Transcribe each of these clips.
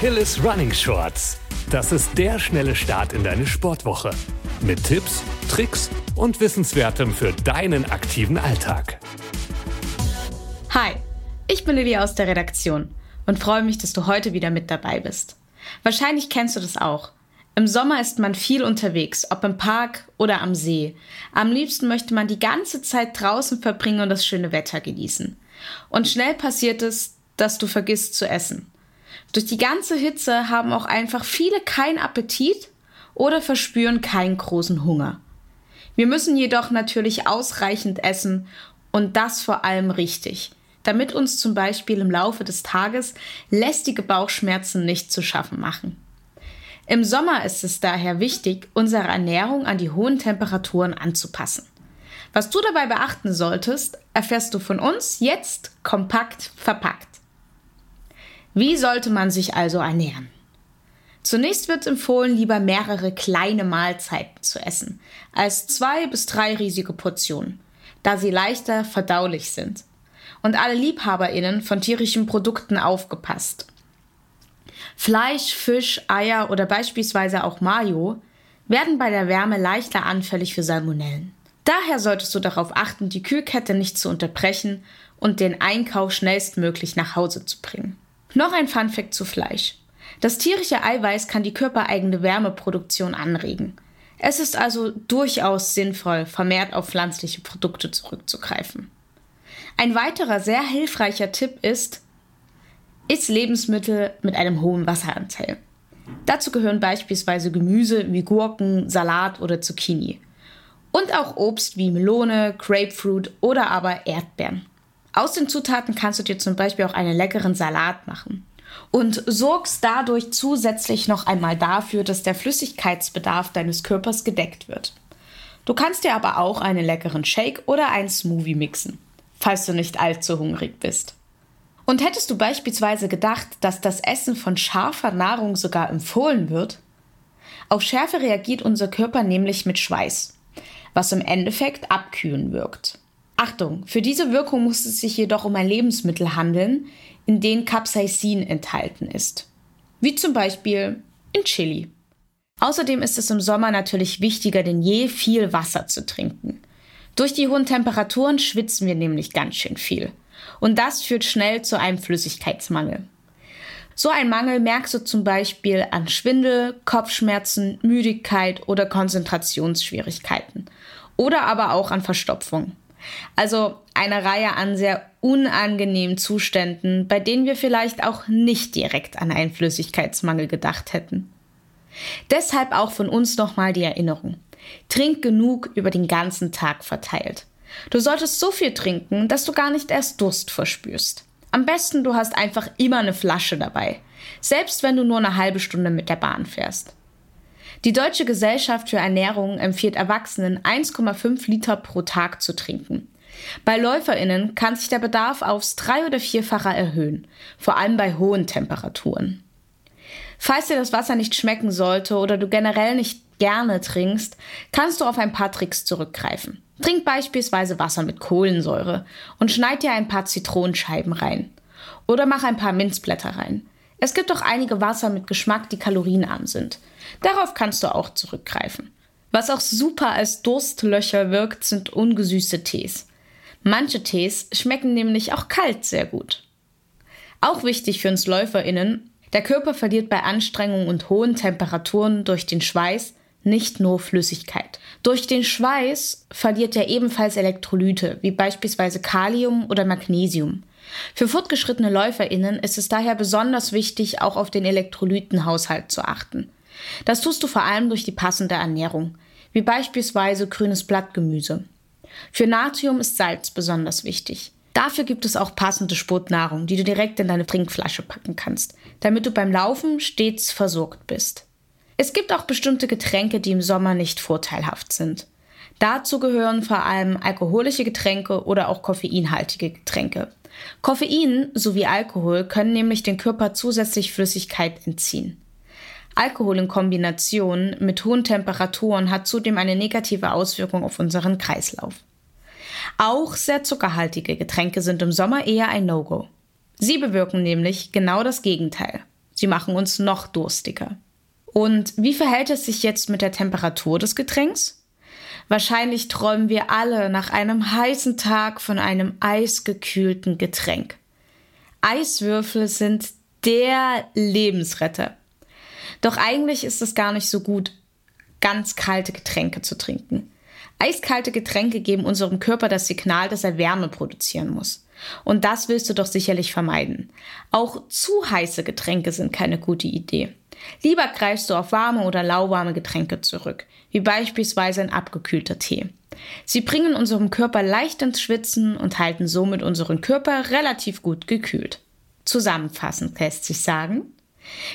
Achilles Running Shorts. Das ist der schnelle Start in deine Sportwoche. Mit Tipps, Tricks und Wissenswertem für deinen aktiven Alltag. Hi, ich bin Lilly aus der Redaktion und freue mich, dass du heute wieder mit dabei bist. Wahrscheinlich kennst du das auch. Im Sommer ist man viel unterwegs, ob im Park oder am See. Am liebsten möchte man die ganze Zeit draußen verbringen und das schöne Wetter genießen. Und schnell passiert es, dass du vergisst zu essen. Durch die ganze Hitze haben auch einfach viele keinen Appetit oder verspüren keinen großen Hunger. Wir müssen jedoch natürlich ausreichend essen und das vor allem richtig, damit uns zum Beispiel im Laufe des Tages lästige Bauchschmerzen nicht zu schaffen machen. Im Sommer ist es daher wichtig, unsere Ernährung an die hohen Temperaturen anzupassen. Was du dabei beachten solltest, erfährst du von uns jetzt kompakt verpackt. Wie sollte man sich also ernähren? Zunächst wird empfohlen, lieber mehrere kleine Mahlzeiten zu essen, als zwei bis drei riesige Portionen, da sie leichter verdaulich sind. Und alle LiebhaberInnen von tierischen Produkten aufgepasst. Fleisch, Fisch, Eier oder beispielsweise auch Mayo werden bei der Wärme leichter anfällig für Salmonellen. Daher solltest du darauf achten, die Kühlkette nicht zu unterbrechen und den Einkauf schnellstmöglich nach Hause zu bringen. Noch ein Funfact zu Fleisch. Das tierische Eiweiß kann die körpereigene Wärmeproduktion anregen. Es ist also durchaus sinnvoll, vermehrt auf pflanzliche Produkte zurückzugreifen. Ein weiterer sehr hilfreicher Tipp ist, iss Lebensmittel mit einem hohen Wasseranteil. Dazu gehören beispielsweise Gemüse wie Gurken, Salat oder Zucchini. Und auch Obst wie Melone, Grapefruit oder aber Erdbeeren. Aus den Zutaten kannst du dir zum Beispiel auch einen leckeren Salat machen und sorgst dadurch zusätzlich noch einmal dafür, dass der Flüssigkeitsbedarf deines Körpers gedeckt wird. Du kannst dir aber auch einen leckeren Shake oder einen Smoothie mixen, falls du nicht allzu hungrig bist. Und hättest du beispielsweise gedacht, dass das Essen von scharfer Nahrung sogar empfohlen wird? Auf Schärfe reagiert unser Körper nämlich mit Schweiß, was im Endeffekt abkühlen wirkt. Achtung, für diese Wirkung muss es sich jedoch um ein Lebensmittel handeln, in dem Capsaicin enthalten ist. Wie zum Beispiel in Chili. Außerdem ist es im Sommer natürlich wichtiger denn je, viel Wasser zu trinken. Durch die hohen Temperaturen schwitzen wir nämlich ganz schön viel. Und das führt schnell zu einem Flüssigkeitsmangel. So ein Mangel merkst du zum Beispiel an Schwindel, Kopfschmerzen, Müdigkeit oder Konzentrationsschwierigkeiten. Oder aber auch an Verstopfung. Also eine Reihe an sehr unangenehmen Zuständen, bei denen wir vielleicht auch nicht direkt an einen Flüssigkeitsmangel gedacht hätten. Deshalb auch von uns nochmal die Erinnerung. Trink genug über den ganzen Tag verteilt. Du solltest so viel trinken, dass du gar nicht erst Durst verspürst. Am besten du hast einfach immer eine Flasche dabei, selbst wenn du nur eine halbe Stunde mit der Bahn fährst. Die Deutsche Gesellschaft für Ernährung empfiehlt Erwachsenen 1,5 Liter pro Tag zu trinken. Bei LäuferInnen kann sich der Bedarf aufs drei- oder vierfache erhöhen, vor allem bei hohen Temperaturen. Falls dir das Wasser nicht schmecken sollte oder du generell nicht gerne trinkst, kannst du auf ein paar Tricks zurückgreifen. Trink beispielsweise Wasser mit Kohlensäure und schneid dir ein paar Zitronenscheiben rein. Oder mach ein paar Minzblätter rein. Es gibt auch einige Wasser mit Geschmack, die kalorienarm sind. Darauf kannst du auch zurückgreifen. Was auch super als Durstlöcher wirkt, sind ungesüßte Tees. Manche Tees schmecken nämlich auch kalt sehr gut. Auch wichtig für uns LäuferInnen, der Körper verliert bei Anstrengung und hohen Temperaturen durch den Schweiß nicht nur Flüssigkeit. Durch den Schweiß verliert er ebenfalls Elektrolyte, wie beispielsweise Kalium oder Magnesium. Für fortgeschrittene LäuferInnen ist es daher besonders wichtig, auch auf den Elektrolytenhaushalt zu achten. Das tust du vor allem durch die passende Ernährung, wie beispielsweise grünes Blattgemüse. Für Natrium ist Salz besonders wichtig. Dafür gibt es auch passende Sportnahrung, die du direkt in deine Trinkflasche packen kannst, damit du beim Laufen stets versorgt bist. Es gibt auch bestimmte Getränke, die im Sommer nicht vorteilhaft sind. Dazu gehören vor allem alkoholische Getränke oder auch koffeinhaltige Getränke. Koffein sowie Alkohol können nämlich den Körper zusätzlich Flüssigkeit entziehen. Alkohol in Kombination mit hohen Temperaturen hat zudem eine negative Auswirkung auf unseren Kreislauf. Auch sehr zuckerhaltige Getränke sind im Sommer eher ein No-Go. Sie bewirken nämlich genau das Gegenteil. Sie machen uns noch durstiger. Und wie verhält es sich jetzt mit der Temperatur des Getränks? Wahrscheinlich träumen wir alle nach einem heißen Tag von einem eisgekühlten Getränk. Eiswürfel sind der Lebensretter. Doch eigentlich ist es gar nicht so gut, ganz kalte Getränke zu trinken. Eiskalte Getränke geben unserem Körper das Signal, dass er Wärme produzieren muss. Und das willst du doch sicherlich vermeiden. Auch zu heiße Getränke sind keine gute Idee. Lieber greifst du auf warme oder lauwarme Getränke zurück, wie beispielsweise ein abgekühlter Tee. Sie bringen unserem Körper leicht ins Schwitzen und halten somit unseren Körper relativ gut gekühlt. Zusammenfassend lässt sich sagen,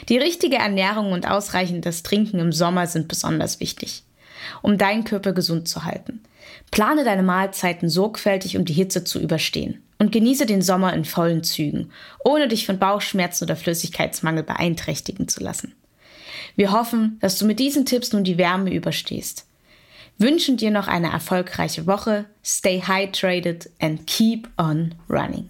die richtige Ernährung und ausreichendes Trinken im Sommer sind besonders wichtig, um deinen Körper gesund zu halten. Plane deine Mahlzeiten sorgfältig, um die Hitze zu überstehen. Und genieße den Sommer in vollen Zügen, ohne dich von Bauchschmerzen oder Flüssigkeitsmangel beeinträchtigen zu lassen. Wir hoffen, dass du mit diesen Tipps nun die Wärme überstehst. Wünschen dir noch eine erfolgreiche Woche, stay hydrated and keep on running.